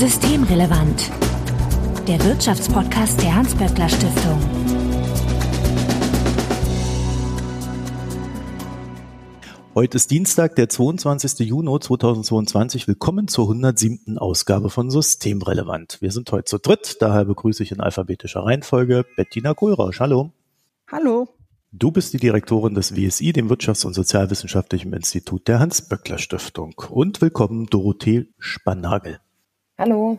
Systemrelevant. Der Wirtschaftspodcast der Hans-Böckler Stiftung. Heute ist Dienstag, der 22. Juni 2022. Willkommen zur 107. Ausgabe von Systemrelevant. Wir sind heute zu dritt, daher begrüße ich in alphabetischer Reihenfolge Bettina Kohlrausch. Hallo. Hallo. Du bist die Direktorin des WSI, dem Wirtschafts- und Sozialwissenschaftlichen Institut der Hans-Böckler Stiftung. Und willkommen Dorothee Spannagel. Hallo.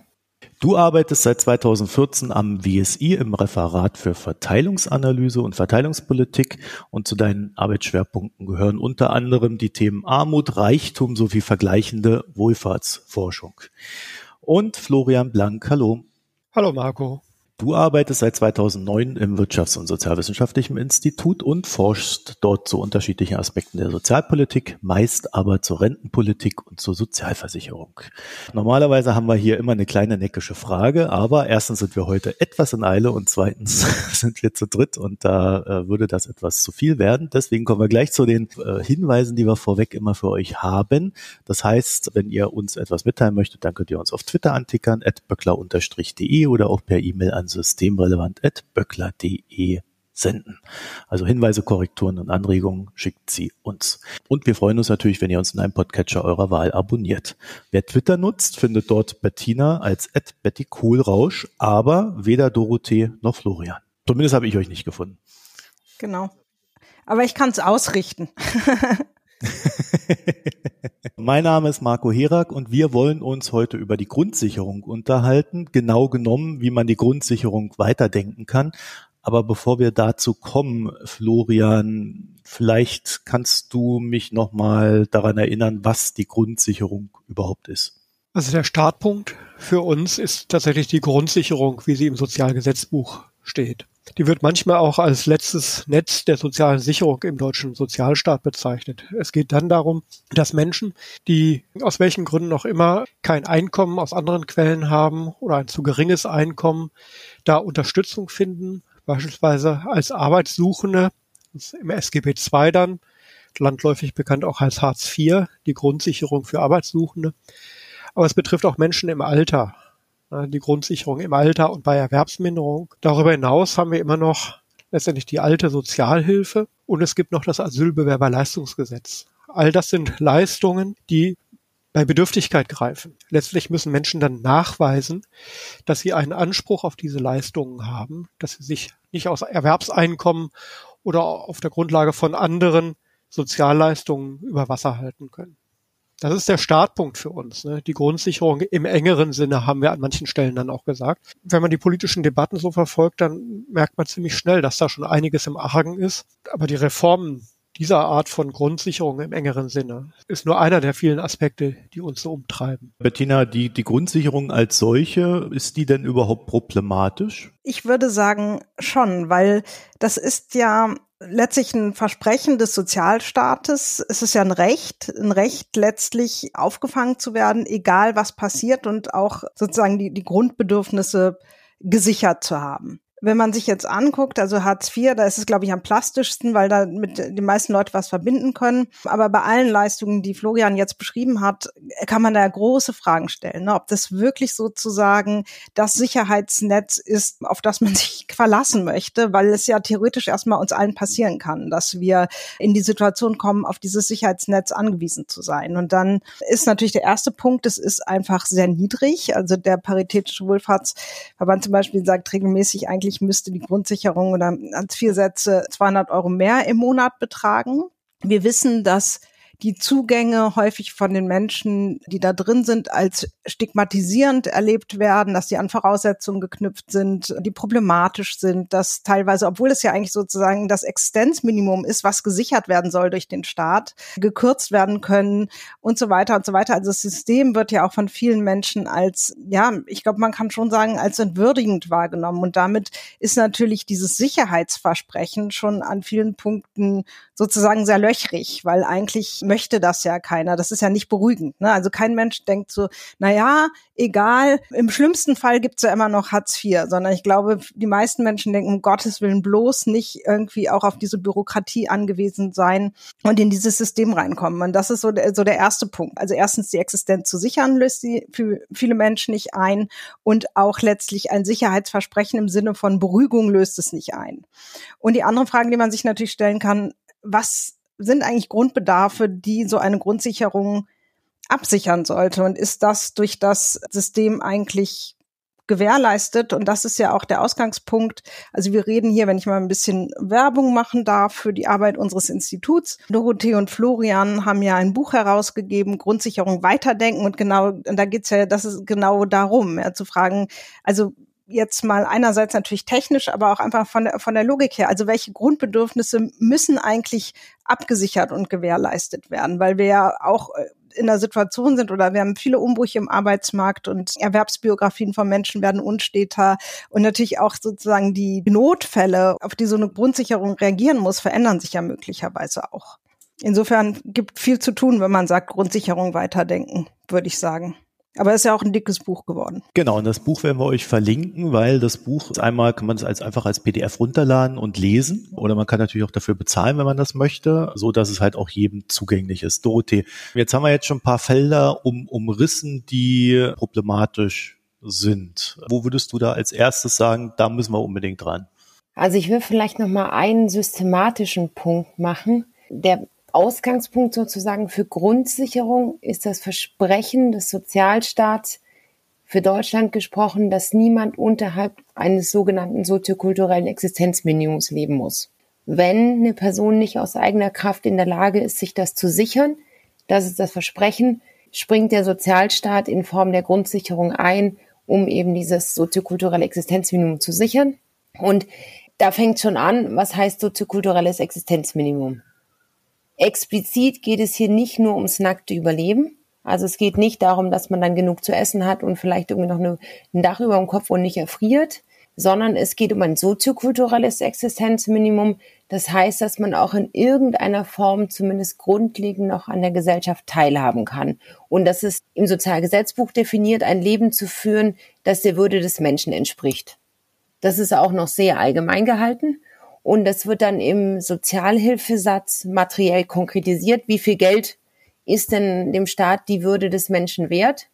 Du arbeitest seit 2014 am WSI im Referat für Verteilungsanalyse und Verteilungspolitik und zu deinen Arbeitsschwerpunkten gehören unter anderem die Themen Armut, Reichtum sowie vergleichende Wohlfahrtsforschung. Und Florian Blank, hallo. Hallo Marco. Du arbeitest seit 2009 im Wirtschafts- und Sozialwissenschaftlichen Institut und forschst dort zu unterschiedlichen Aspekten der Sozialpolitik, meist aber zur Rentenpolitik und zur Sozialversicherung. Normalerweise haben wir hier immer eine kleine neckische Frage, aber erstens sind wir heute etwas in Eile und zweitens sind wir zu dritt und da äh, würde das etwas zu viel werden. Deswegen kommen wir gleich zu den äh, Hinweisen, die wir vorweg immer für euch haben. Das heißt, wenn ihr uns etwas mitteilen möchtet, dann könnt ihr uns auf Twitter antickern, at böckler-de oder auch per E-Mail an systemrelevant.böckler.de senden. Also Hinweise, Korrekturen und Anregungen schickt sie uns. Und wir freuen uns natürlich, wenn ihr uns in einem Podcatcher eurer Wahl abonniert. Wer Twitter nutzt, findet dort Bettina als Betty Kohlrausch, aber weder Dorothee noch Florian. Zumindest habe ich euch nicht gefunden. Genau. Aber ich kann es ausrichten. mein Name ist Marco Herak und wir wollen uns heute über die Grundsicherung unterhalten, genau genommen, wie man die Grundsicherung weiterdenken kann. Aber bevor wir dazu kommen, Florian, vielleicht kannst du mich nochmal daran erinnern, was die Grundsicherung überhaupt ist. Also der Startpunkt für uns ist tatsächlich die Grundsicherung, wie sie im Sozialgesetzbuch steht. Die wird manchmal auch als letztes Netz der sozialen Sicherung im deutschen Sozialstaat bezeichnet. Es geht dann darum, dass Menschen, die aus welchen Gründen auch immer kein Einkommen aus anderen Quellen haben oder ein zu geringes Einkommen, da Unterstützung finden, beispielsweise als Arbeitssuchende, im SGB II dann, landläufig bekannt auch als Hartz IV, die Grundsicherung für Arbeitssuchende. Aber es betrifft auch Menschen im Alter, die Grundsicherung im Alter und bei Erwerbsminderung. Darüber hinaus haben wir immer noch letztendlich die alte Sozialhilfe und es gibt noch das Asylbewerberleistungsgesetz. All das sind Leistungen, die bei Bedürftigkeit greifen. Letztlich müssen Menschen dann nachweisen, dass sie einen Anspruch auf diese Leistungen haben, dass sie sich nicht aus Erwerbseinkommen oder auf der Grundlage von anderen Sozialleistungen über Wasser halten können. Das ist der Startpunkt für uns. Ne? Die Grundsicherung im engeren Sinne haben wir an manchen Stellen dann auch gesagt. Wenn man die politischen Debatten so verfolgt, dann merkt man ziemlich schnell, dass da schon einiges im Argen ist. Aber die Reformen dieser Art von Grundsicherung im engeren Sinne ist nur einer der vielen Aspekte, die uns so umtreiben. Bettina, die, die Grundsicherung als solche, ist die denn überhaupt problematisch? Ich würde sagen schon, weil das ist ja letztlich ein Versprechen des Sozialstaates. Es ist ja ein Recht, ein Recht letztlich aufgefangen zu werden, egal was passiert und auch sozusagen die, die Grundbedürfnisse gesichert zu haben wenn man sich jetzt anguckt, also Hartz IV, da ist es, glaube ich, am plastischsten, weil da mit den meisten Leute was verbinden können. Aber bei allen Leistungen, die Florian jetzt beschrieben hat, kann man da große Fragen stellen, ne? ob das wirklich sozusagen das Sicherheitsnetz ist, auf das man sich verlassen möchte, weil es ja theoretisch erstmal uns allen passieren kann, dass wir in die Situation kommen, auf dieses Sicherheitsnetz angewiesen zu sein. Und dann ist natürlich der erste Punkt, es ist einfach sehr niedrig. Also der Paritätische Wohlfahrtsverband zum Beispiel sagt regelmäßig eigentlich, eigentlich müsste die Grundsicherung oder Hartz-IV-Sätze 200 Euro mehr im Monat betragen. Wir wissen, dass die Zugänge häufig von den Menschen, die da drin sind, als stigmatisierend erlebt werden, dass sie an Voraussetzungen geknüpft sind, die problematisch sind, dass teilweise, obwohl es ja eigentlich sozusagen das Existenzminimum ist, was gesichert werden soll durch den Staat, gekürzt werden können und so weiter und so weiter. Also das System wird ja auch von vielen Menschen als, ja, ich glaube, man kann schon sagen, als entwürdigend wahrgenommen. Und damit ist natürlich dieses Sicherheitsversprechen schon an vielen Punkten sozusagen sehr löchrig, weil eigentlich möchte das ja keiner. Das ist ja nicht beruhigend. Ne? Also kein Mensch denkt so, na ja, egal, im schlimmsten Fall gibt's ja immer noch Hartz IV, sondern ich glaube, die meisten Menschen denken, um Gottes Willen bloß nicht irgendwie auch auf diese Bürokratie angewiesen sein und in dieses System reinkommen. Und das ist so der, so der erste Punkt. Also erstens die Existenz zu sichern, löst sie für viele Menschen nicht ein und auch letztlich ein Sicherheitsversprechen im Sinne von Beruhigung löst es nicht ein. Und die andere Frage, die man sich natürlich stellen kann, was sind eigentlich Grundbedarfe, die so eine Grundsicherung absichern sollte? Und ist das durch das System eigentlich gewährleistet. Und das ist ja auch der Ausgangspunkt. Also wir reden hier, wenn ich mal ein bisschen Werbung machen darf, für die Arbeit unseres Instituts. Dorothee und Florian haben ja ein Buch herausgegeben, Grundsicherung weiterdenken. Und genau, und da geht's ja, das ist genau darum, ja, zu fragen, also jetzt mal einerseits natürlich technisch, aber auch einfach von der, von der Logik her. Also welche Grundbedürfnisse müssen eigentlich abgesichert und gewährleistet werden? Weil wir ja auch äh, in der Situation sind oder wir haben viele Umbrüche im Arbeitsmarkt und Erwerbsbiografien von Menschen werden unsteter und natürlich auch sozusagen die Notfälle, auf die so eine Grundsicherung reagieren muss, verändern sich ja möglicherweise auch. Insofern gibt viel zu tun, wenn man sagt, Grundsicherung weiterdenken, würde ich sagen. Aber es ist ja auch ein dickes Buch geworden. Genau, und das Buch werden wir euch verlinken, weil das Buch einmal kann man es als, einfach als PDF runterladen und lesen oder man kann natürlich auch dafür bezahlen, wenn man das möchte, so dass es halt auch jedem zugänglich ist. Dorothee, jetzt haben wir jetzt schon ein paar Felder um, umrissen, die problematisch sind. Wo würdest du da als erstes sagen, da müssen wir unbedingt dran? Also ich will vielleicht noch mal einen systematischen Punkt machen, der Ausgangspunkt sozusagen für Grundsicherung ist das Versprechen des Sozialstaats für Deutschland gesprochen, dass niemand unterhalb eines sogenannten soziokulturellen Existenzminimums leben muss. Wenn eine Person nicht aus eigener Kraft in der Lage ist, sich das zu sichern, das ist das Versprechen, springt der Sozialstaat in Form der Grundsicherung ein, um eben dieses soziokulturelle Existenzminimum zu sichern. Und da fängt schon an, was heißt soziokulturelles Existenzminimum? Explizit geht es hier nicht nur ums nackte Überleben. Also es geht nicht darum, dass man dann genug zu essen hat und vielleicht irgendwie noch ein Dach über dem Kopf und nicht erfriert, sondern es geht um ein soziokulturelles Existenzminimum. Das heißt, dass man auch in irgendeiner Form zumindest grundlegend noch an der Gesellschaft teilhaben kann. Und das ist im Sozialgesetzbuch definiert, ein Leben zu führen, das der Würde des Menschen entspricht. Das ist auch noch sehr allgemein gehalten. Und das wird dann im Sozialhilfesatz materiell konkretisiert. Wie viel Geld ist denn dem Staat die Würde des Menschen wert?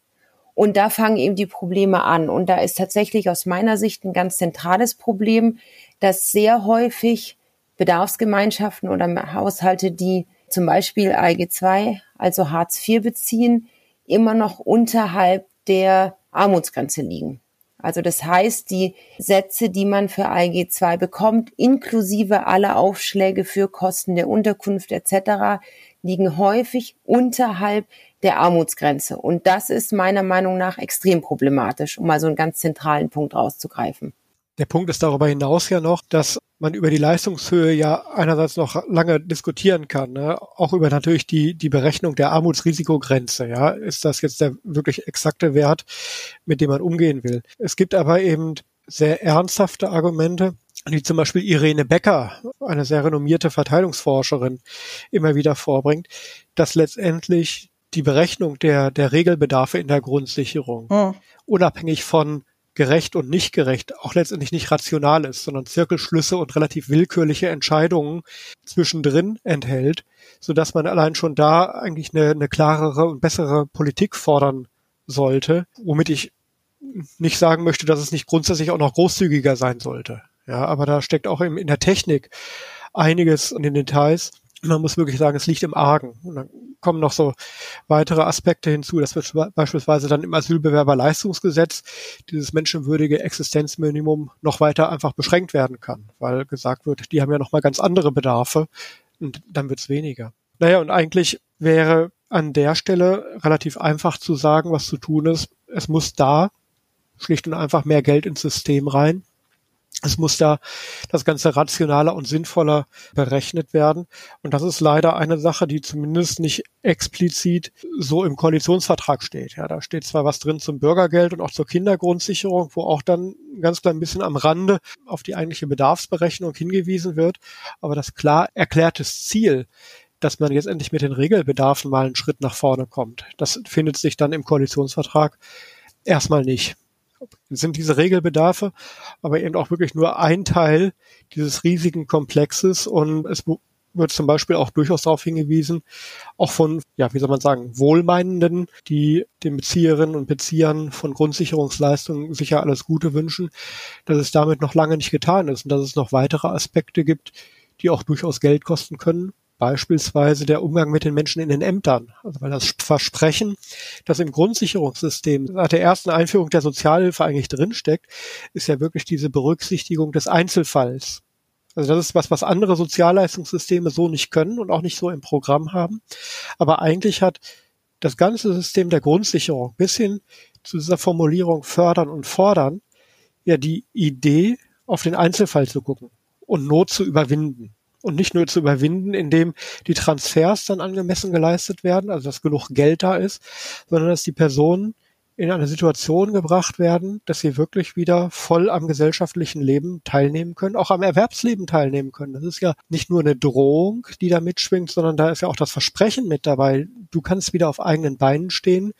Und da fangen eben die Probleme an. Und da ist tatsächlich aus meiner Sicht ein ganz zentrales Problem, dass sehr häufig Bedarfsgemeinschaften oder Haushalte, die zum Beispiel ALG II, also Hartz IV beziehen, immer noch unterhalb der Armutsgrenze liegen. Also das heißt, die Sätze, die man für ALG 2 bekommt, inklusive aller Aufschläge für Kosten der Unterkunft etc., liegen häufig unterhalb der Armutsgrenze. Und das ist meiner Meinung nach extrem problematisch, um mal so einen ganz zentralen Punkt rauszugreifen. Der Punkt ist darüber hinaus ja noch, dass man über die Leistungshöhe ja einerseits noch lange diskutieren kann, ne? auch über natürlich die, die Berechnung der Armutsrisikogrenze. Ja, ist das jetzt der wirklich exakte Wert, mit dem man umgehen will? Es gibt aber eben sehr ernsthafte Argumente, die zum Beispiel Irene Becker, eine sehr renommierte Verteilungsforscherin, immer wieder vorbringt, dass letztendlich die Berechnung der, der Regelbedarfe in der Grundsicherung, hm. unabhängig von gerecht und nicht gerecht auch letztendlich nicht rational ist, sondern Zirkelschlüsse und relativ willkürliche Entscheidungen zwischendrin enthält, so dass man allein schon da eigentlich eine, eine klarere und bessere Politik fordern sollte, womit ich nicht sagen möchte, dass es nicht grundsätzlich auch noch großzügiger sein sollte. Ja, aber da steckt auch in, in der Technik einiges in den Details. Man muss wirklich sagen, es liegt im Argen. Und dann kommen noch so weitere Aspekte hinzu. Das wird beispielsweise dann im Asylbewerberleistungsgesetz dieses menschenwürdige Existenzminimum noch weiter einfach beschränkt werden kann, weil gesagt wird, die haben ja noch mal ganz andere Bedarfe und dann wird's weniger. Naja, und eigentlich wäre an der Stelle relativ einfach zu sagen, was zu tun ist. Es muss da schlicht und einfach mehr Geld ins System rein. Es muss da das Ganze rationaler und sinnvoller berechnet werden. Und das ist leider eine Sache, die zumindest nicht explizit so im Koalitionsvertrag steht. Ja, da steht zwar was drin zum Bürgergeld und auch zur Kindergrundsicherung, wo auch dann ganz klein bisschen am Rande auf die eigentliche Bedarfsberechnung hingewiesen wird. Aber das klar erklärtes Ziel, dass man jetzt endlich mit den Regelbedarfen mal einen Schritt nach vorne kommt. Das findet sich dann im Koalitionsvertrag erstmal nicht. Sind diese Regelbedarfe, aber eben auch wirklich nur ein Teil dieses riesigen Komplexes und es wird zum Beispiel auch durchaus darauf hingewiesen, auch von, ja, wie soll man sagen, Wohlmeinenden, die den Bezieherinnen und Beziehern von Grundsicherungsleistungen sicher alles Gute wünschen, dass es damit noch lange nicht getan ist und dass es noch weitere Aspekte gibt, die auch durchaus Geld kosten können. Beispielsweise der Umgang mit den Menschen in den Ämtern. Also weil das Versprechen, das im Grundsicherungssystem seit der ersten Einführung der Sozialhilfe eigentlich drinsteckt, ist ja wirklich diese Berücksichtigung des Einzelfalls. Also das ist was, was andere Sozialleistungssysteme so nicht können und auch nicht so im Programm haben. Aber eigentlich hat das ganze System der Grundsicherung bis hin zu dieser Formulierung fördern und fordern ja die Idee, auf den Einzelfall zu gucken und Not zu überwinden. Und nicht nur zu überwinden, indem die Transfers dann angemessen geleistet werden, also dass genug Geld da ist, sondern dass die Personen in eine Situation gebracht werden, dass sie wirklich wieder voll am gesellschaftlichen Leben teilnehmen können, auch am Erwerbsleben teilnehmen können. Das ist ja nicht nur eine Drohung, die da mitschwingt, sondern da ist ja auch das Versprechen mit dabei. Du kannst wieder auf eigenen Beinen stehen.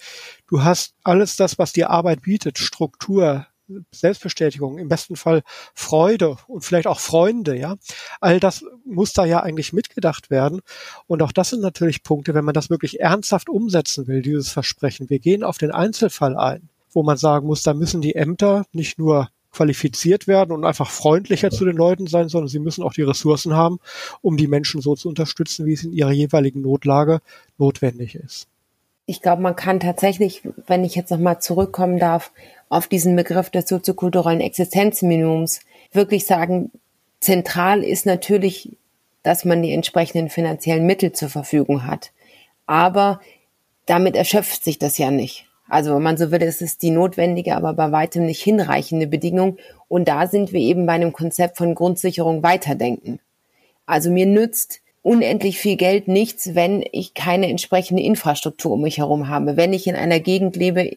Du hast alles das, was dir Arbeit bietet, Struktur, Selbstbestätigung, im besten Fall Freude und vielleicht auch Freunde, ja. All das muss da ja eigentlich mitgedacht werden. Und auch das sind natürlich Punkte, wenn man das wirklich ernsthaft umsetzen will, dieses Versprechen. Wir gehen auf den Einzelfall ein, wo man sagen muss, da müssen die Ämter nicht nur qualifiziert werden und einfach freundlicher zu den Leuten sein, sondern sie müssen auch die Ressourcen haben, um die Menschen so zu unterstützen, wie es in ihrer jeweiligen Notlage notwendig ist. Ich glaube, man kann tatsächlich, wenn ich jetzt nochmal zurückkommen darf, auf diesen Begriff des soziokulturellen Existenzminimums wirklich sagen, zentral ist natürlich, dass man die entsprechenden finanziellen Mittel zur Verfügung hat. Aber damit erschöpft sich das ja nicht. Also wenn man so will, es ist die notwendige, aber bei weitem nicht hinreichende Bedingung. Und da sind wir eben bei einem Konzept von Grundsicherung weiterdenken. Also mir nützt unendlich viel Geld nichts, wenn ich keine entsprechende Infrastruktur um mich herum habe. Wenn ich in einer Gegend lebe,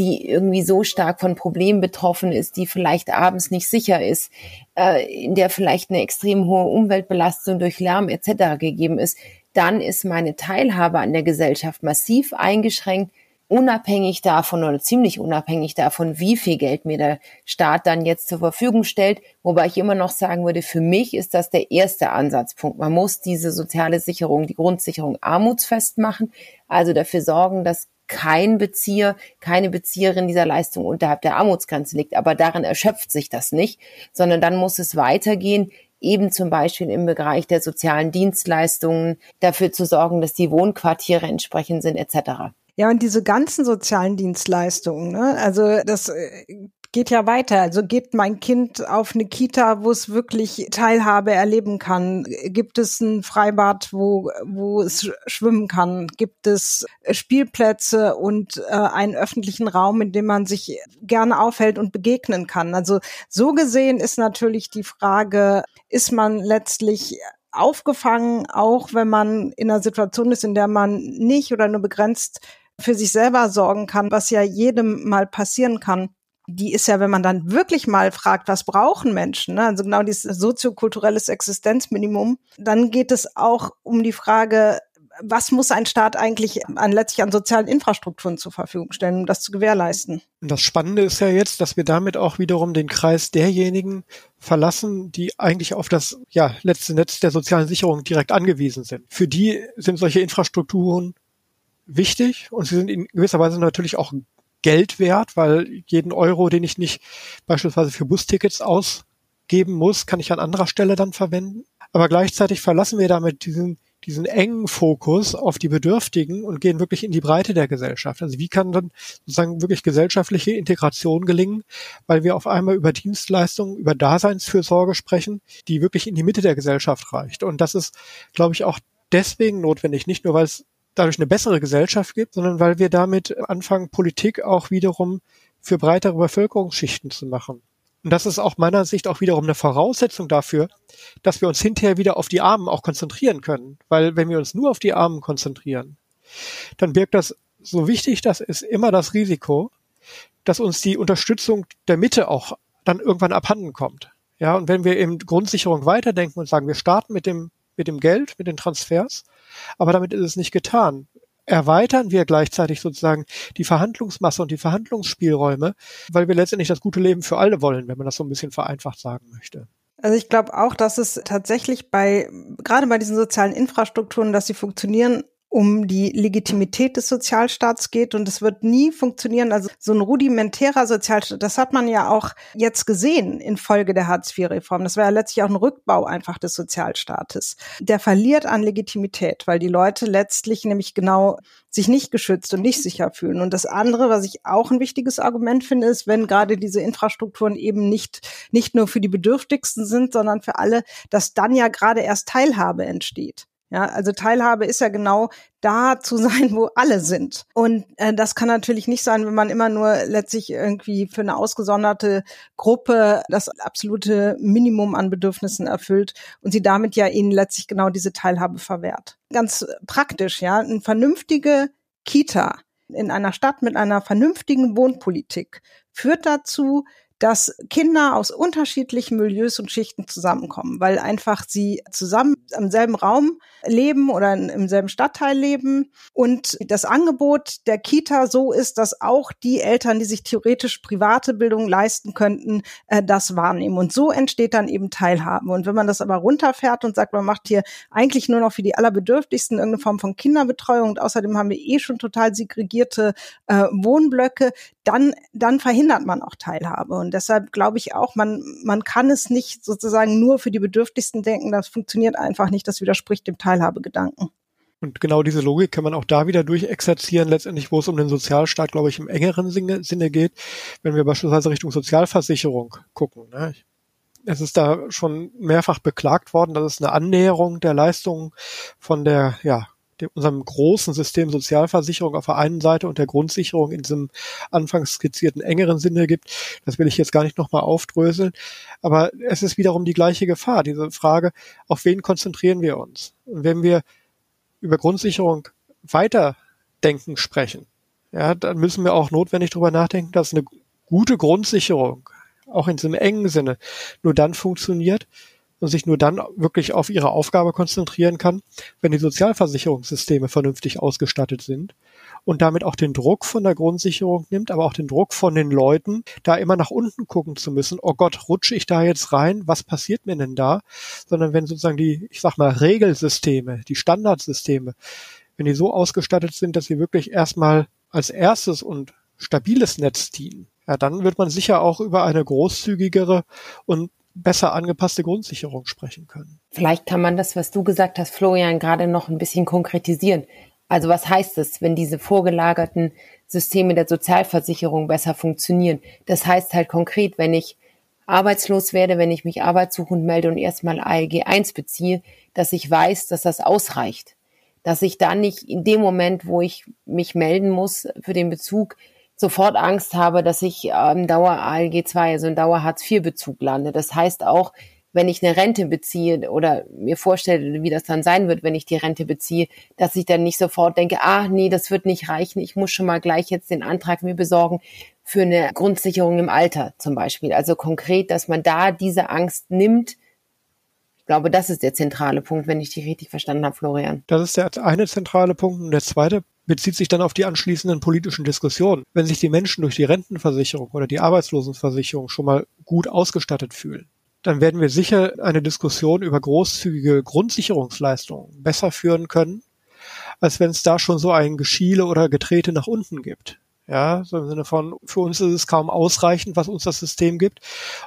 die irgendwie so stark von Problemen betroffen ist, die vielleicht abends nicht sicher ist, äh, in der vielleicht eine extrem hohe Umweltbelastung durch Lärm etc. gegeben ist, dann ist meine Teilhabe an der Gesellschaft massiv eingeschränkt, unabhängig davon oder ziemlich unabhängig davon, wie viel Geld mir der Staat dann jetzt zur Verfügung stellt. Wobei ich immer noch sagen würde, für mich ist das der erste Ansatzpunkt. Man muss diese soziale Sicherung, die Grundsicherung armutsfest machen, also dafür sorgen, dass kein Bezieher, keine Bezieherin dieser Leistung unterhalb der Armutsgrenze liegt. Aber darin erschöpft sich das nicht, sondern dann muss es weitergehen, eben zum Beispiel im Bereich der sozialen Dienstleistungen, dafür zu sorgen, dass die Wohnquartiere entsprechend sind, etc. Ja, und diese ganzen sozialen Dienstleistungen, ne? also das äh, geht ja weiter. Also geht mein Kind auf eine Kita, wo es wirklich Teilhabe erleben kann? Gibt es ein Freibad, wo, wo es schwimmen kann? Gibt es Spielplätze und äh, einen öffentlichen Raum, in dem man sich gerne aufhält und begegnen kann? Also so gesehen ist natürlich die Frage, ist man letztlich aufgefangen, auch wenn man in einer Situation ist, in der man nicht oder nur begrenzt für sich selber sorgen kann, was ja jedem mal passieren kann die ist ja, wenn man dann wirklich mal fragt, was brauchen Menschen, ne? also genau dieses soziokulturelles Existenzminimum, dann geht es auch um die Frage, was muss ein Staat eigentlich an letztlich an sozialen Infrastrukturen zur Verfügung stellen, um das zu gewährleisten? Das Spannende ist ja jetzt, dass wir damit auch wiederum den Kreis derjenigen verlassen, die eigentlich auf das ja, letzte Netz der sozialen Sicherung direkt angewiesen sind. Für die sind solche Infrastrukturen wichtig und sie sind in gewisser Weise natürlich auch Geld wert, weil jeden Euro, den ich nicht beispielsweise für Bustickets ausgeben muss, kann ich an anderer Stelle dann verwenden. Aber gleichzeitig verlassen wir damit diesen, diesen engen Fokus auf die Bedürftigen und gehen wirklich in die Breite der Gesellschaft. Also wie kann dann sozusagen wirklich gesellschaftliche Integration gelingen, weil wir auf einmal über Dienstleistungen, über Daseinsfürsorge sprechen, die wirklich in die Mitte der Gesellschaft reicht. Und das ist, glaube ich, auch deswegen notwendig, nicht nur weil es dadurch eine bessere Gesellschaft gibt, sondern weil wir damit anfangen, Politik auch wiederum für breitere Bevölkerungsschichten zu machen. Und das ist auch meiner Sicht auch wiederum eine Voraussetzung dafür, dass wir uns hinterher wieder auf die Armen auch konzentrieren können. Weil wenn wir uns nur auf die Armen konzentrieren, dann birgt das, so wichtig das ist, immer das Risiko, dass uns die Unterstützung der Mitte auch dann irgendwann abhanden kommt. Ja, und wenn wir eben Grundsicherung weiterdenken und sagen, wir starten mit dem, mit dem Geld, mit den Transfers, Aber damit ist es nicht getan. Erweitern wir gleichzeitig sozusagen die Verhandlungsmasse und die Verhandlungsspielräume, weil wir letztendlich das gute Leben für alle wollen, wenn man das so ein bisschen vereinfacht sagen möchte. Also ich glaube auch, dass es tatsächlich bei, gerade bei diesen sozialen Infrastrukturen, dass sie funktionieren, um die Legitimität des Sozialstaats geht und es wird nie funktionieren. Also so ein rudimentärer Sozialstaat, das hat man ja auch jetzt gesehen infolge der Hartz-IV-Reform. Das war ja letztlich auch ein Rückbau einfach des Sozialstaates. Der verliert an Legitimität, weil die Leute letztlich nämlich genau sich nicht geschützt und nicht sicher fühlen. Und das andere, was ich auch ein wichtiges Argument finde, ist, wenn gerade diese Infrastrukturen eben nicht, nicht nur für die Bedürftigsten sind, sondern für alle, dass dann ja gerade erst Teilhabe entsteht. Ja, also Teilhabe ist ja genau da zu sein, wo alle sind. Und äh, das kann natürlich nicht sein, wenn man immer nur letztlich irgendwie für eine ausgesonderte Gruppe das absolute Minimum an Bedürfnissen erfüllt und sie damit ja ihnen letztlich genau diese Teilhabe verwehrt. Ganz praktisch, ja, eine vernünftige Kita in einer Stadt mit einer vernünftigen Wohnpolitik führt dazu, dass Kinder aus unterschiedlichen Milieus und Schichten zusammenkommen, weil einfach sie zusammen im selben Raum leben oder im selben Stadtteil leben und das Angebot der Kita so ist, dass auch die Eltern, die sich theoretisch private Bildung leisten könnten, äh, das wahrnehmen. Und so entsteht dann eben Teilhabe. Und wenn man das aber runterfährt und sagt, man macht hier eigentlich nur noch für die Allerbedürftigsten irgendeine Form von Kinderbetreuung und außerdem haben wir eh schon total segregierte äh, Wohnblöcke, dann, dann verhindert man auch Teilhabe. Und deshalb glaube ich auch, man, man kann es nicht sozusagen nur für die Bedürftigsten denken. Das funktioniert einfach nicht. Das widerspricht dem Teilhabegedanken. Und genau diese Logik kann man auch da wieder durchexerzieren, letztendlich, wo es um den Sozialstaat, glaube ich, im engeren Sinne, Sinne geht, wenn wir beispielsweise Richtung Sozialversicherung gucken. Ne? Es ist da schon mehrfach beklagt worden, dass es eine Annäherung der Leistungen von der ja, dem, unserem großen System Sozialversicherung auf der einen Seite und der Grundsicherung in diesem anfangs skizzierten engeren Sinne gibt. Das will ich jetzt gar nicht nochmal aufdröseln. Aber es ist wiederum die gleiche Gefahr, diese Frage, auf wen konzentrieren wir uns? Und wenn wir über Grundsicherung weiterdenken sprechen, ja, dann müssen wir auch notwendig darüber nachdenken, dass eine gute Grundsicherung auch in diesem engen Sinne nur dann funktioniert, und sich nur dann wirklich auf ihre Aufgabe konzentrieren kann, wenn die Sozialversicherungssysteme vernünftig ausgestattet sind und damit auch den Druck von der Grundsicherung nimmt, aber auch den Druck von den Leuten, da immer nach unten gucken zu müssen, oh Gott, rutsche ich da jetzt rein, was passiert mir denn da? Sondern wenn sozusagen die, ich sag mal, Regelsysteme, die Standardsysteme, wenn die so ausgestattet sind, dass sie wirklich erstmal als erstes und stabiles Netz dienen, ja, dann wird man sicher auch über eine großzügigere und besser angepasste Grundsicherung sprechen können. Vielleicht kann man das, was du gesagt hast, Florian, gerade noch ein bisschen konkretisieren. Also was heißt es, wenn diese vorgelagerten Systeme der Sozialversicherung besser funktionieren? Das heißt halt konkret, wenn ich arbeitslos werde, wenn ich mich arbeitssuchend melde und erstmal ALG 1 beziehe, dass ich weiß, dass das ausreicht. Dass ich dann nicht in dem Moment, wo ich mich melden muss für den Bezug, sofort Angst habe, dass ich ähm, Dauer ALG 2, also in Dauer Hartz IV Bezug lande. Das heißt auch, wenn ich eine Rente beziehe oder mir vorstelle, wie das dann sein wird, wenn ich die Rente beziehe, dass ich dann nicht sofort denke, ah, nee, das wird nicht reichen, ich muss schon mal gleich jetzt den Antrag mir besorgen für eine Grundsicherung im Alter zum Beispiel. Also konkret, dass man da diese Angst nimmt. Ich glaube, das ist der zentrale Punkt, wenn ich die richtig verstanden habe, Florian. Das ist der eine zentrale Punkt. Und der zweite bezieht sich dann auf die anschließenden politischen Diskussionen. Wenn sich die Menschen durch die Rentenversicherung oder die Arbeitslosenversicherung schon mal gut ausgestattet fühlen, dann werden wir sicher eine Diskussion über großzügige Grundsicherungsleistungen besser führen können, als wenn es da schon so ein Geschiele oder Getrete nach unten gibt. Ja, so im Sinne von, für uns ist es kaum ausreichend, was uns das System gibt.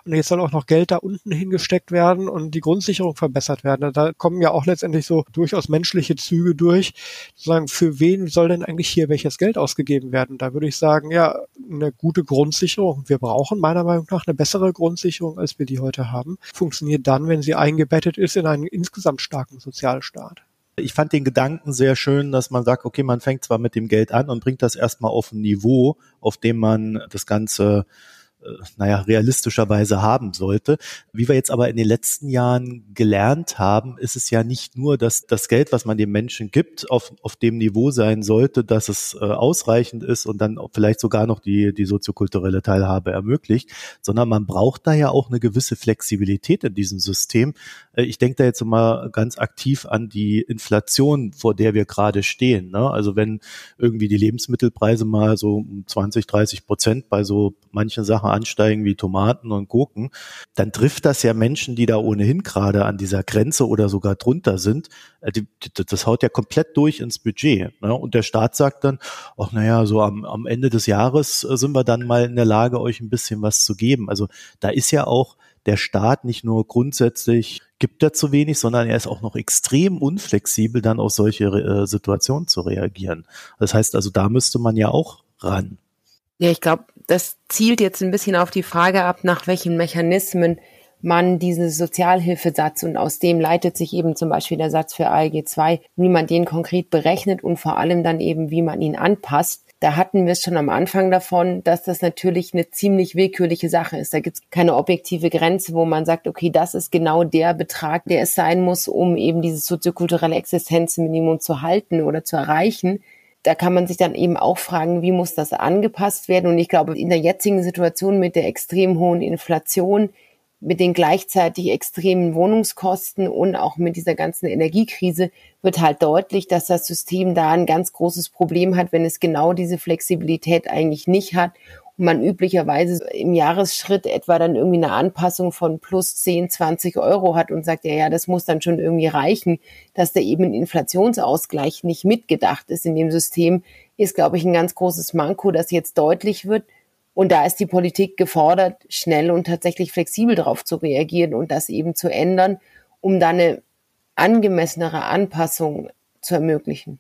Und jetzt soll auch noch Geld da unten hingesteckt werden und die Grundsicherung verbessert werden. Da kommen ja auch letztendlich so durchaus menschliche Züge durch, zu sagen, für wen soll denn eigentlich hier welches Geld ausgegeben werden? Da würde ich sagen, ja, eine gute Grundsicherung. Wir brauchen meiner Meinung nach eine bessere Grundsicherung, als wir die heute haben. Funktioniert dann, wenn sie eingebettet ist in einen insgesamt starken Sozialstaat. Ich fand den Gedanken sehr schön, dass man sagt, okay, man fängt zwar mit dem Geld an und bringt das erstmal auf ein Niveau, auf dem man das Ganze naja, realistischerweise haben sollte. Wie wir jetzt aber in den letzten Jahren gelernt haben, ist es ja nicht nur, dass das Geld, was man den Menschen gibt, auf, auf dem Niveau sein sollte, dass es äh, ausreichend ist und dann vielleicht sogar noch die, die soziokulturelle Teilhabe ermöglicht, sondern man braucht da ja auch eine gewisse Flexibilität in diesem System. Äh, ich denke da jetzt mal ganz aktiv an die Inflation, vor der wir gerade stehen. Ne? Also wenn irgendwie die Lebensmittelpreise mal so um 20, 30 Prozent bei so manchen Sachen ansteigen wie Tomaten und Gurken, dann trifft das ja Menschen, die da ohnehin gerade an dieser Grenze oder sogar drunter sind. Äh, das haut ja komplett durch ins Budget. Ne? Und der Staat sagt dann, ach naja, so am, am Ende des Jahres äh, sind wir dann mal in der Lage, euch ein bisschen was zu geben. Also da ist ja auch der Staat nicht nur grundsätzlich gibt er zu wenig, sondern er ist auch noch extrem unflexibel, dann auf solche äh, Situationen zu reagieren. Das heißt also, da müsste man ja auch ran. Ja, ich glaube, das zielt jetzt ein bisschen auf die Frage ab, nach welchen Mechanismen man diesen Sozialhilfesatz und aus dem leitet sich eben zum Beispiel der Satz für ALG 2, wie man den konkret berechnet und vor allem dann eben, wie man ihn anpasst. Da hatten wir es schon am Anfang davon, dass das natürlich eine ziemlich willkürliche Sache ist. Da gibt es keine objektive Grenze, wo man sagt, okay, das ist genau der Betrag, der es sein muss, um eben dieses soziokulturelle Existenzminimum zu halten oder zu erreichen da kann man sich dann eben auch fragen, wie muss das angepasst werden? Und ich glaube, in der jetzigen Situation mit der extrem hohen Inflation, mit den gleichzeitig extremen Wohnungskosten und auch mit dieser ganzen Energiekrise wird halt deutlich, dass das System da ein ganz großes Problem hat, wenn es genau diese Flexibilität eigentlich nicht hat man üblicherweise im Jahresschritt etwa dann irgendwie eine Anpassung von plus 10, 20 Euro hat und sagt, ja, ja, das muss dann schon irgendwie reichen, dass da eben ein Inflationsausgleich nicht mitgedacht ist in dem System, ist, glaube ich, ein ganz großes Manko, das jetzt deutlich wird. Und da ist die Politik gefordert, schnell und tatsächlich flexibel darauf zu reagieren und das eben zu ändern, um dann eine angemessenere Anpassung zu ermöglichen.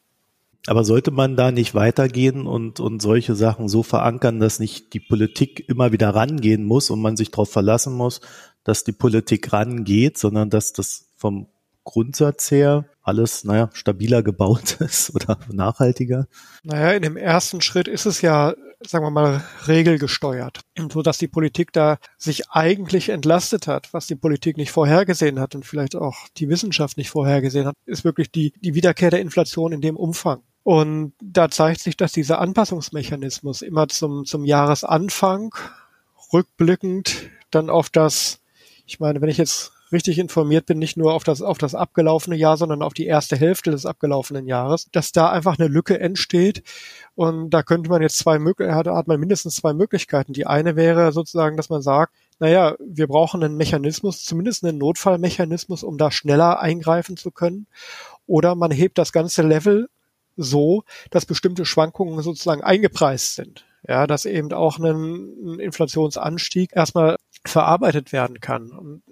Aber sollte man da nicht weitergehen und, und solche Sachen so verankern, dass nicht die Politik immer wieder rangehen muss und man sich darauf verlassen muss, dass die Politik rangeht, sondern dass das vom Grundsatz her alles, naja, stabiler gebaut ist oder nachhaltiger? Naja, in dem ersten Schritt ist es ja, sagen wir mal, regelgesteuert, so dass die Politik da sich eigentlich entlastet hat, was die Politik nicht vorhergesehen hat und vielleicht auch die Wissenschaft nicht vorhergesehen hat, ist wirklich die, die Wiederkehr der Inflation in dem Umfang. Und da zeigt sich, dass dieser Anpassungsmechanismus immer zum, zum Jahresanfang rückblickend dann auf das, ich meine, wenn ich jetzt richtig informiert bin, nicht nur auf das, auf das abgelaufene Jahr, sondern auf die erste Hälfte des abgelaufenen Jahres, dass da einfach eine Lücke entsteht. Und da könnte man jetzt zwei Möglichkeiten, hat man mindestens zwei Möglichkeiten. Die eine wäre sozusagen, dass man sagt, naja, wir brauchen einen Mechanismus, zumindest einen Notfallmechanismus, um da schneller eingreifen zu können. Oder man hebt das ganze Level so, dass bestimmte Schwankungen sozusagen eingepreist sind. Ja, dass eben auch ein, Inflationsanstieg erstmal verarbeitet werden kann. Und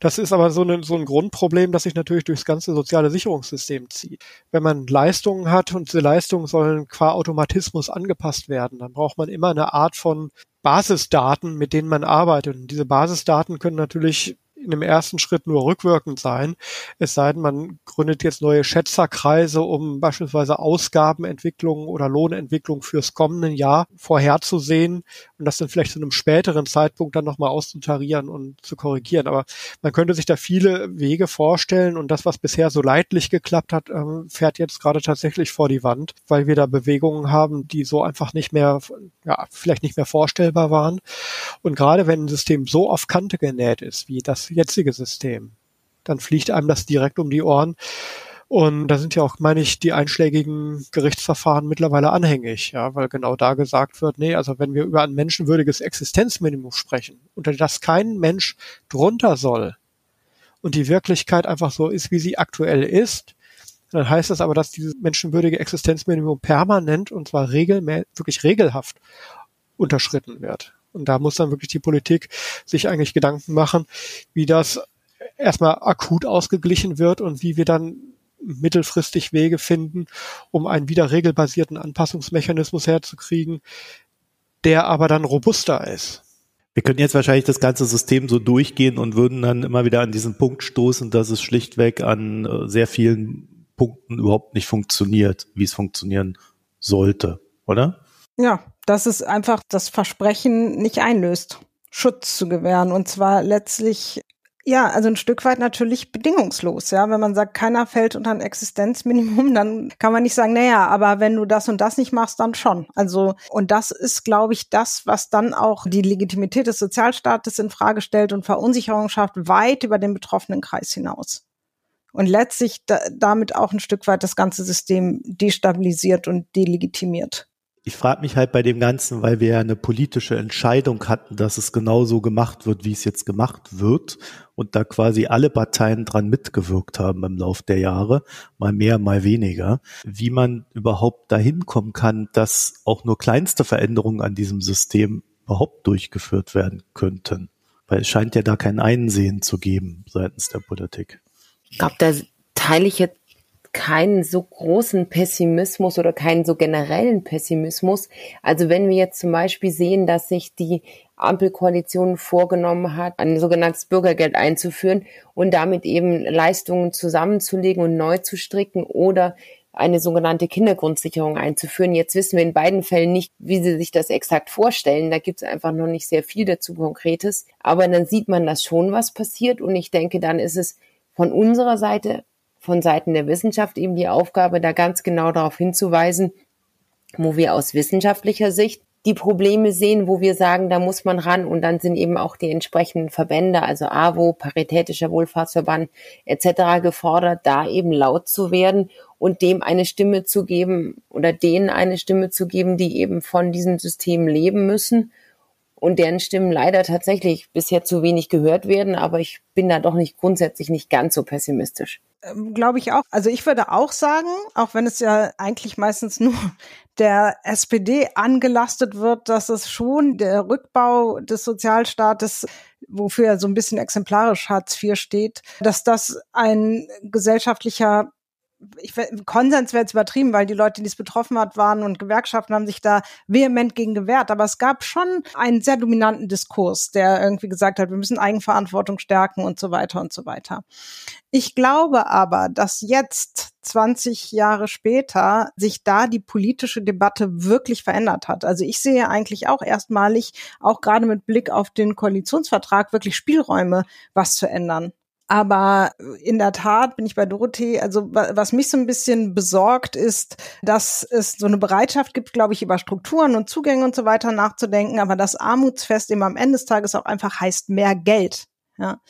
das ist aber so, eine, so ein Grundproblem, das sich natürlich durchs ganze soziale Sicherungssystem zieht. Wenn man Leistungen hat und diese Leistungen sollen qua Automatismus angepasst werden, dann braucht man immer eine Art von Basisdaten, mit denen man arbeitet. Und diese Basisdaten können natürlich in dem ersten Schritt nur rückwirkend sein. Es sei denn, man gründet jetzt neue Schätzerkreise, um beispielsweise Ausgabenentwicklungen oder Lohnentwicklung fürs kommende Jahr vorherzusehen und das dann vielleicht zu einem späteren Zeitpunkt dann nochmal auszutarieren und zu korrigieren. Aber man könnte sich da viele Wege vorstellen und das, was bisher so leidlich geklappt hat, ähm, fährt jetzt gerade tatsächlich vor die Wand, weil wir da Bewegungen haben, die so einfach nicht mehr, ja, vielleicht nicht mehr vorstellbar waren. Und gerade wenn ein System so auf Kante genäht ist, wie das jetzige System. Dann fliegt einem das direkt um die Ohren. Und da sind ja auch, meine ich, die einschlägigen Gerichtsverfahren mittlerweile anhängig, ja, weil genau da gesagt wird, nee, also wenn wir über ein menschenwürdiges Existenzminimum sprechen, unter das kein Mensch drunter soll und die Wirklichkeit einfach so ist, wie sie aktuell ist, dann heißt das aber, dass dieses menschenwürdige Existenzminimum permanent und zwar regelmä wirklich regelhaft unterschritten wird. Und da muss dann wirklich die Politik sich eigentlich Gedanken machen, wie das erstmal akut ausgeglichen wird und wie wir dann mittelfristig Wege finden, um einen wieder regelbasierten Anpassungsmechanismus herzukriegen, der aber dann robuster ist. Wir könnten jetzt wahrscheinlich das ganze System so durchgehen und würden dann immer wieder an diesen Punkt stoßen, dass es schlichtweg an äh, sehr vielen Punkten überhaupt nicht funktioniert, wie es funktionieren sollte, oder? Ja, dass es einfach das Versprechen nicht einlöst. Schutz zu gewähren. Und zwar letztlich ja, also ein Stück weit natürlich bedingungslos, ja. Wenn man sagt, keiner fällt unter ein Existenzminimum, dann kann man nicht sagen, naja, aber wenn du das und das nicht machst, dann schon. Also, und das ist, glaube ich, das, was dann auch die Legitimität des Sozialstaates in Frage stellt und Verunsicherung schafft, weit über den betroffenen Kreis hinaus. Und letztlich da, damit auch ein Stück weit das ganze System destabilisiert und delegitimiert ich frage mich halt bei dem Ganzen, weil wir ja eine politische Entscheidung hatten, dass es genauso gemacht wird, wie es jetzt gemacht wird und da quasi alle Parteien dran mitgewirkt haben im Lauf der Jahre, mal mehr, mal weniger, wie man überhaupt dahin kommen kann, dass auch nur kleinste Veränderungen an diesem System überhaupt durchgeführt werden könnten. Weil es scheint ja da kein Einsehen zu geben seitens der Politik. Ich glaube, da teile ich jetzt keinen so großen Pessimismus oder keinen so generellen Pessimismus. Also wenn wir jetzt zum Beispiel sehen, dass sich die Ampelkoalition vorgenommen hat, ein sogenanntes Bürgergeld einzuführen und damit eben Leistungen zusammenzulegen und neu zu stricken oder eine sogenannte Kindergrundsicherung einzuführen. Jetzt wissen wir in beiden Fällen nicht, wie sie sich das exakt vorstellen. Da gibt es einfach noch nicht sehr viel dazu Konkretes. Aber dann sieht man, dass schon was passiert. Und ich denke, dann ist es von unserer Seite von Seiten der Wissenschaft eben die Aufgabe, da ganz genau darauf hinzuweisen, wo wir aus wissenschaftlicher Sicht die Probleme sehen, wo wir sagen, da muss man ran und dann sind eben auch die entsprechenden Verbände, also AWO, Paritätischer Wohlfahrtsverband etc. gefordert, da eben laut zu werden und dem eine Stimme zu geben oder denen eine Stimme zu geben, die eben von diesem System leben müssen und deren Stimmen leider tatsächlich bisher zu wenig gehört werden, aber ich bin da doch nicht grundsätzlich nicht ganz so pessimistisch. Ähm, Glaube ich auch. Also ich würde auch sagen, auch wenn es ja eigentlich meistens nur der SPD angelastet wird, dass es schon der Rückbau des Sozialstaates, wofür er so ein bisschen exemplarisch Hartz IV steht, dass das ein gesellschaftlicher ich, Konsens wäre jetzt übertrieben, weil die Leute, die es betroffen hat, waren und Gewerkschaften haben sich da vehement gegen gewehrt. Aber es gab schon einen sehr dominanten Diskurs, der irgendwie gesagt hat, wir müssen Eigenverantwortung stärken und so weiter und so weiter. Ich glaube aber, dass jetzt 20 Jahre später sich da die politische Debatte wirklich verändert hat. Also ich sehe eigentlich auch erstmalig, auch gerade mit Blick auf den Koalitionsvertrag, wirklich Spielräume, was zu ändern. Aber in der Tat bin ich bei Dorothee. Also was mich so ein bisschen besorgt ist, dass es so eine Bereitschaft gibt, glaube ich, über Strukturen und Zugänge und so weiter nachzudenken, aber das Armutsfest eben am Ende des Tages auch einfach heißt mehr Geld. Ja,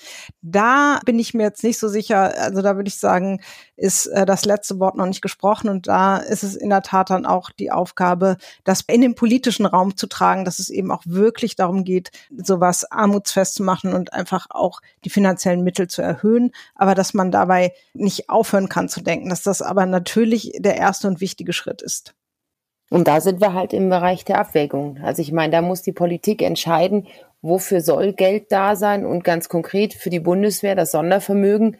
da bin ich mir jetzt nicht so sicher. Also da würde ich sagen, ist äh, das letzte Wort noch nicht gesprochen und da ist es in der Tat dann auch die Aufgabe, das in den politischen Raum zu tragen, dass es eben auch wirklich darum geht, sowas armutsfest zu machen und einfach auch die finanziellen Mittel zu erhöhen, aber dass man dabei nicht aufhören kann zu denken, dass das aber natürlich der erste und wichtige Schritt ist. Und da sind wir halt im Bereich der Abwägung. Also ich meine, da muss die Politik entscheiden, wofür soll Geld da sein und ganz konkret für die Bundeswehr das Sondervermögen.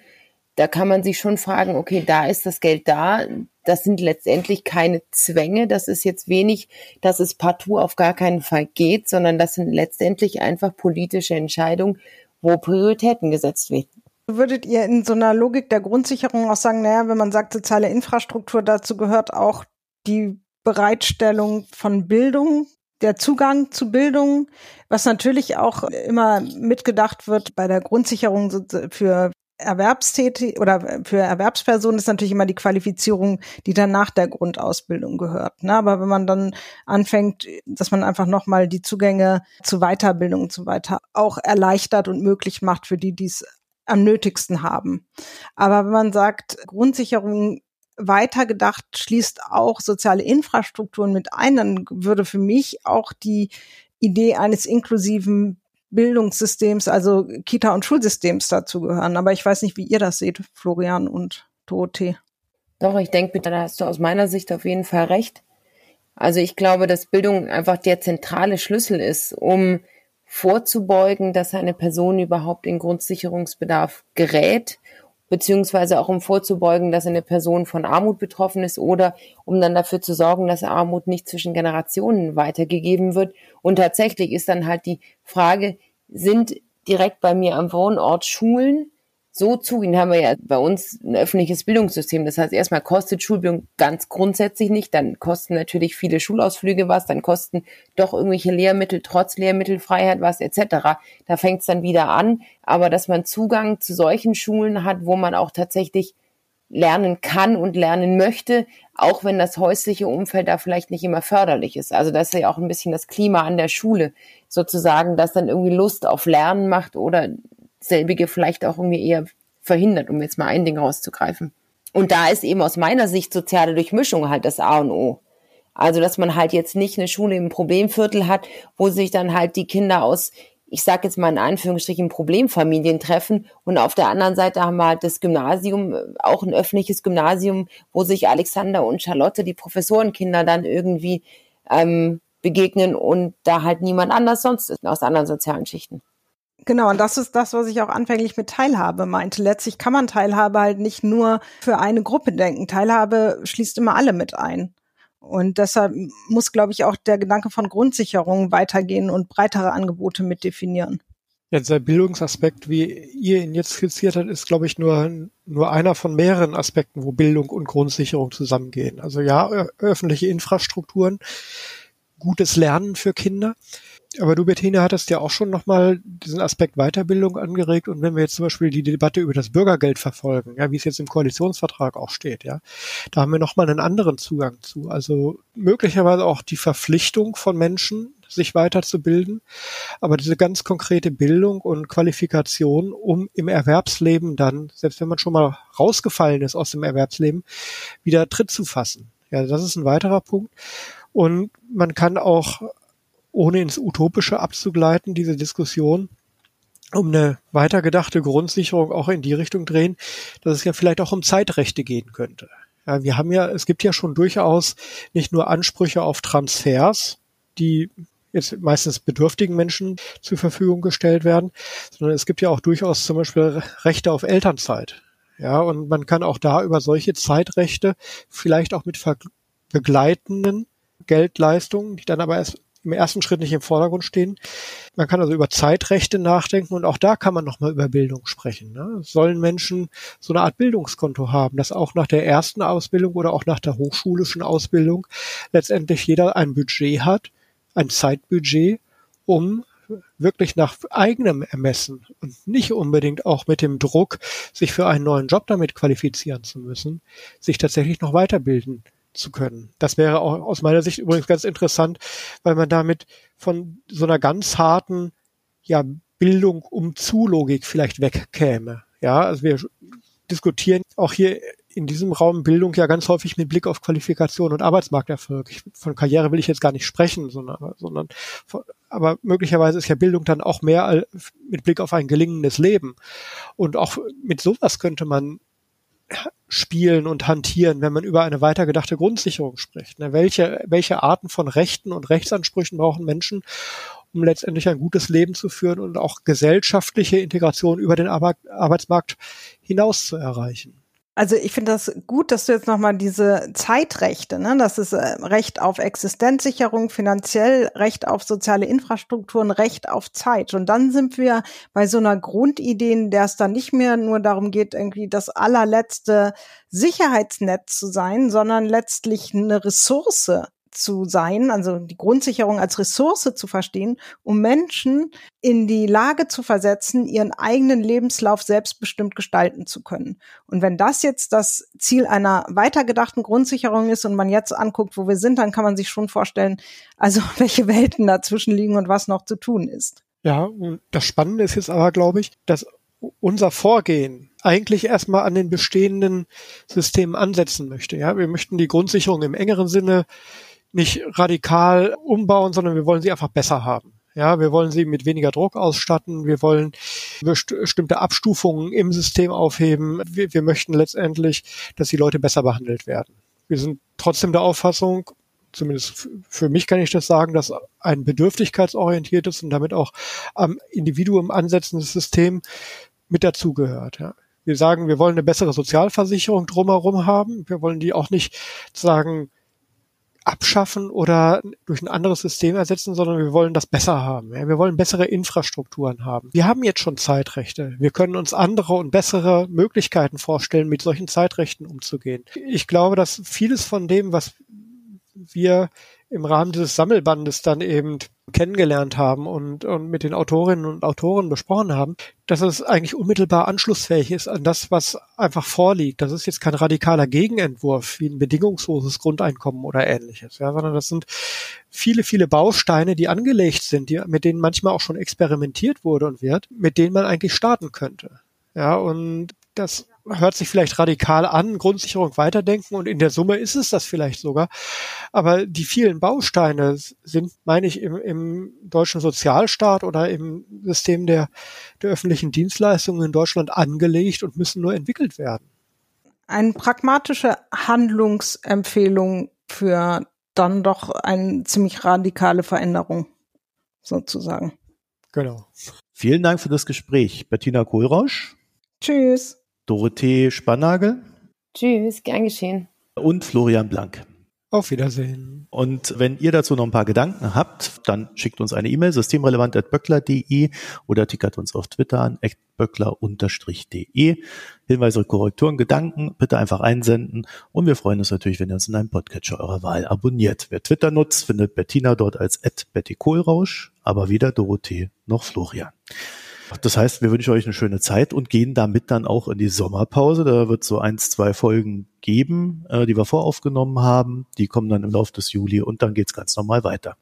Da kann man sich schon fragen, okay, da ist das Geld da. Das sind letztendlich keine Zwänge. Das ist jetzt wenig, dass es partout auf gar keinen Fall geht, sondern das sind letztendlich einfach politische Entscheidungen, wo Prioritäten gesetzt werden. Würdet ihr in so einer Logik der Grundsicherung auch sagen, naja, wenn man sagt, soziale Infrastruktur, dazu gehört auch die Bereitstellung von Bildung, der Zugang zu Bildung, was natürlich auch immer mitgedacht wird bei der Grundsicherung für Erwerbstätig oder für Erwerbspersonen ist natürlich immer die Qualifizierung, die dann nach der Grundausbildung gehört. Ne? Aber wenn man dann anfängt, dass man einfach nochmal die Zugänge zu Weiterbildung und so weiter auch erleichtert und möglich macht für die, die es am nötigsten haben. Aber wenn man sagt, Grundsicherung weitergedacht schließt auch soziale Infrastrukturen mit ein, dann würde für mich auch die Idee eines inklusiven Bildungssystems, also Kita- und Schulsystems dazugehören. Aber ich weiß nicht, wie ihr das seht, Florian und Dorothee. Doch, ich denke, da hast du aus meiner Sicht auf jeden Fall recht. Also ich glaube, dass Bildung einfach der zentrale Schlüssel ist, um vorzubeugen, dass eine Person überhaupt in Grundsicherungsbedarf gerät beziehungsweise auch um vorzubeugen, dass eine Person von Armut betroffen ist oder um dann dafür zu sorgen, dass Armut nicht zwischen Generationen weitergegeben wird. Und tatsächlich ist dann halt die Frage, sind direkt bei mir am Wohnort Schulen, so zugehen, haben wir ja bei uns ein öffentliches Bildungssystem. Das heißt, erstmal kostet Schulbildung ganz grundsätzlich nicht, dann kosten natürlich viele Schulausflüge was, dann kosten doch irgendwelche Lehrmittel trotz Lehrmittelfreiheit was etc. Da fängt es dann wieder an. Aber dass man Zugang zu solchen Schulen hat, wo man auch tatsächlich lernen kann und lernen möchte, auch wenn das häusliche Umfeld da vielleicht nicht immer förderlich ist. Also das ist ja auch ein bisschen das Klima an der Schule sozusagen, das dann irgendwie Lust auf Lernen macht oder selbige vielleicht auch irgendwie eher verhindert, um jetzt mal ein Ding rauszugreifen. Und da ist eben aus meiner Sicht soziale Durchmischung halt das A und O. Also, dass man halt jetzt nicht eine Schule im Problemviertel hat, wo sich dann halt die Kinder aus, ich sage jetzt mal in Anführungsstrichen, Problemfamilien treffen. Und auf der anderen Seite haben wir halt das Gymnasium, auch ein öffentliches Gymnasium, wo sich Alexander und Charlotte, die Professorenkinder, dann irgendwie ähm, begegnen und da halt niemand anders sonst ist aus anderen sozialen Schichten. Genau, und das ist das, was ich auch anfänglich mit Teilhabe meinte. Letztlich kann man Teilhabe halt nicht nur für eine Gruppe denken. Teilhabe schließt immer alle mit ein. Und deshalb muss, glaube ich, auch der Gedanke von Grundsicherung weitergehen und breitere Angebote mit definieren. Ja, dieser Bildungsaspekt, wie ihr ihn jetzt skizziert habt, ist, glaube ich, nur, nur einer von mehreren Aspekten, wo Bildung und Grundsicherung zusammengehen. Also ja, öffentliche Infrastrukturen, gutes Lernen für Kinder, aber du, Bettina, hattest ja auch schon nochmal diesen Aspekt Weiterbildung angeregt. Und wenn wir jetzt zum Beispiel die Debatte über das Bürgergeld verfolgen, ja, wie es jetzt im Koalitionsvertrag auch steht, ja, da haben wir nochmal einen anderen Zugang zu. Also möglicherweise auch die Verpflichtung von Menschen, sich weiterzubilden, aber diese ganz konkrete Bildung und Qualifikation, um im Erwerbsleben dann, selbst wenn man schon mal rausgefallen ist aus dem Erwerbsleben, wieder Tritt zu fassen. Ja, das ist ein weiterer Punkt. Und man kann auch ohne ins Utopische abzugleiten, diese Diskussion um eine weitergedachte Grundsicherung auch in die Richtung drehen, dass es ja vielleicht auch um Zeitrechte gehen könnte. Ja, wir haben ja, es gibt ja schon durchaus nicht nur Ansprüche auf Transfers, die jetzt meistens bedürftigen Menschen zur Verfügung gestellt werden, sondern es gibt ja auch durchaus zum Beispiel Rechte auf Elternzeit. Ja, und man kann auch da über solche Zeitrechte vielleicht auch mit begleitenden Geldleistungen, die dann aber erst im ersten Schritt nicht im Vordergrund stehen. Man kann also über Zeitrechte nachdenken und auch da kann man nochmal über Bildung sprechen. Ne? Sollen Menschen so eine Art Bildungskonto haben, dass auch nach der ersten Ausbildung oder auch nach der hochschulischen Ausbildung letztendlich jeder ein Budget hat, ein Zeitbudget, um wirklich nach eigenem Ermessen und nicht unbedingt auch mit dem Druck, sich für einen neuen Job damit qualifizieren zu müssen, sich tatsächlich noch weiterbilden zu können. Das wäre auch aus meiner Sicht übrigens ganz interessant, weil man damit von so einer ganz harten ja, Bildung um zu Logik vielleicht wegkäme. Ja, also wir diskutieren auch hier in diesem Raum Bildung ja ganz häufig mit Blick auf Qualifikation und Arbeitsmarkterfolg. Ich, von Karriere will ich jetzt gar nicht sprechen, sondern, sondern aber möglicherweise ist ja Bildung dann auch mehr mit Blick auf ein gelingendes Leben. Und auch mit sowas könnte man spielen und hantieren, wenn man über eine weitergedachte Grundsicherung spricht. Ne? Welche, welche Arten von Rechten und Rechtsansprüchen brauchen Menschen, um letztendlich ein gutes Leben zu führen und auch gesellschaftliche Integration über den Arbeitsmarkt hinaus zu erreichen? Also ich finde das gut, dass du jetzt nochmal diese Zeitrechte, ne, das ist äh, Recht auf Existenzsicherung, finanziell Recht auf soziale Infrastrukturen, Recht auf Zeit. Und dann sind wir bei so einer Grundidee, in der es dann nicht mehr nur darum geht, irgendwie das allerletzte Sicherheitsnetz zu sein, sondern letztlich eine Ressource zu sein, also die Grundsicherung als Ressource zu verstehen, um Menschen in die Lage zu versetzen, ihren eigenen Lebenslauf selbstbestimmt gestalten zu können. Und wenn das jetzt das Ziel einer weitergedachten Grundsicherung ist und man jetzt anguckt, wo wir sind, dann kann man sich schon vorstellen, also welche Welten dazwischen liegen und was noch zu tun ist. Ja, das Spannende ist jetzt aber, glaube ich, dass unser Vorgehen eigentlich erstmal an den bestehenden Systemen ansetzen möchte. Ja, wir möchten die Grundsicherung im engeren Sinne nicht radikal umbauen, sondern wir wollen sie einfach besser haben. Ja, wir wollen sie mit weniger Druck ausstatten. Wir wollen bestimmte Abstufungen im System aufheben. Wir, wir möchten letztendlich, dass die Leute besser behandelt werden. Wir sind trotzdem der Auffassung, zumindest für mich kann ich das sagen, dass ein bedürftigkeitsorientiertes und damit auch am Individuum ansetzendes System mit dazugehört. Ja. Wir sagen, wir wollen eine bessere Sozialversicherung drumherum haben. Wir wollen die auch nicht sagen, abschaffen oder durch ein anderes System ersetzen, sondern wir wollen das besser haben. Wir wollen bessere Infrastrukturen haben. Wir haben jetzt schon Zeitrechte. Wir können uns andere und bessere Möglichkeiten vorstellen, mit solchen Zeitrechten umzugehen. Ich glaube, dass vieles von dem, was wir im Rahmen dieses Sammelbandes dann eben kennengelernt haben und, und mit den Autorinnen und Autoren besprochen haben, dass es eigentlich unmittelbar anschlussfähig ist an das, was einfach vorliegt. Das ist jetzt kein radikaler Gegenentwurf wie ein bedingungsloses Grundeinkommen oder ähnliches, ja, sondern das sind viele, viele Bausteine, die angelegt sind, die, mit denen manchmal auch schon experimentiert wurde und wird, mit denen man eigentlich starten könnte. Ja, und das hört sich vielleicht radikal an, Grundsicherung weiterdenken und in der Summe ist es das vielleicht sogar. Aber die vielen Bausteine sind, meine ich, im, im deutschen Sozialstaat oder im System der, der öffentlichen Dienstleistungen in Deutschland angelegt und müssen nur entwickelt werden. Eine pragmatische Handlungsempfehlung für dann doch eine ziemlich radikale Veränderung sozusagen. Genau. Vielen Dank für das Gespräch, Bettina Kohlrausch. Tschüss. Dorothee Spannagel. Tschüss, gern geschehen. Und Florian Blank. Auf Wiedersehen. Und wenn ihr dazu noch ein paar Gedanken habt, dann schickt uns eine E-Mail, systemrelevant.böckler.de oder tickert uns auf Twitter an, böckler-de. Hinweise, Korrekturen, Gedanken bitte einfach einsenden und wir freuen uns natürlich, wenn ihr uns in einem Podcatcher eurer Wahl abonniert. Wer Twitter nutzt, findet Bettina dort als Betty Kohlrausch, aber weder Dorothee noch Florian. Das heißt, wir wünschen euch eine schöne Zeit und gehen damit dann auch in die Sommerpause. Da wird so eins, zwei Folgen geben, äh, die wir voraufgenommen haben. Die kommen dann im Laufe des Juli und dann geht's ganz normal weiter.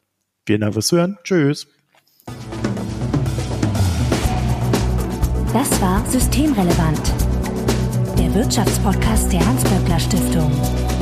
Vielen Dank fürs Hören. Tschüss. Das war Systemrelevant, der Wirtschaftspodcast der Hans-Böckler Stiftung.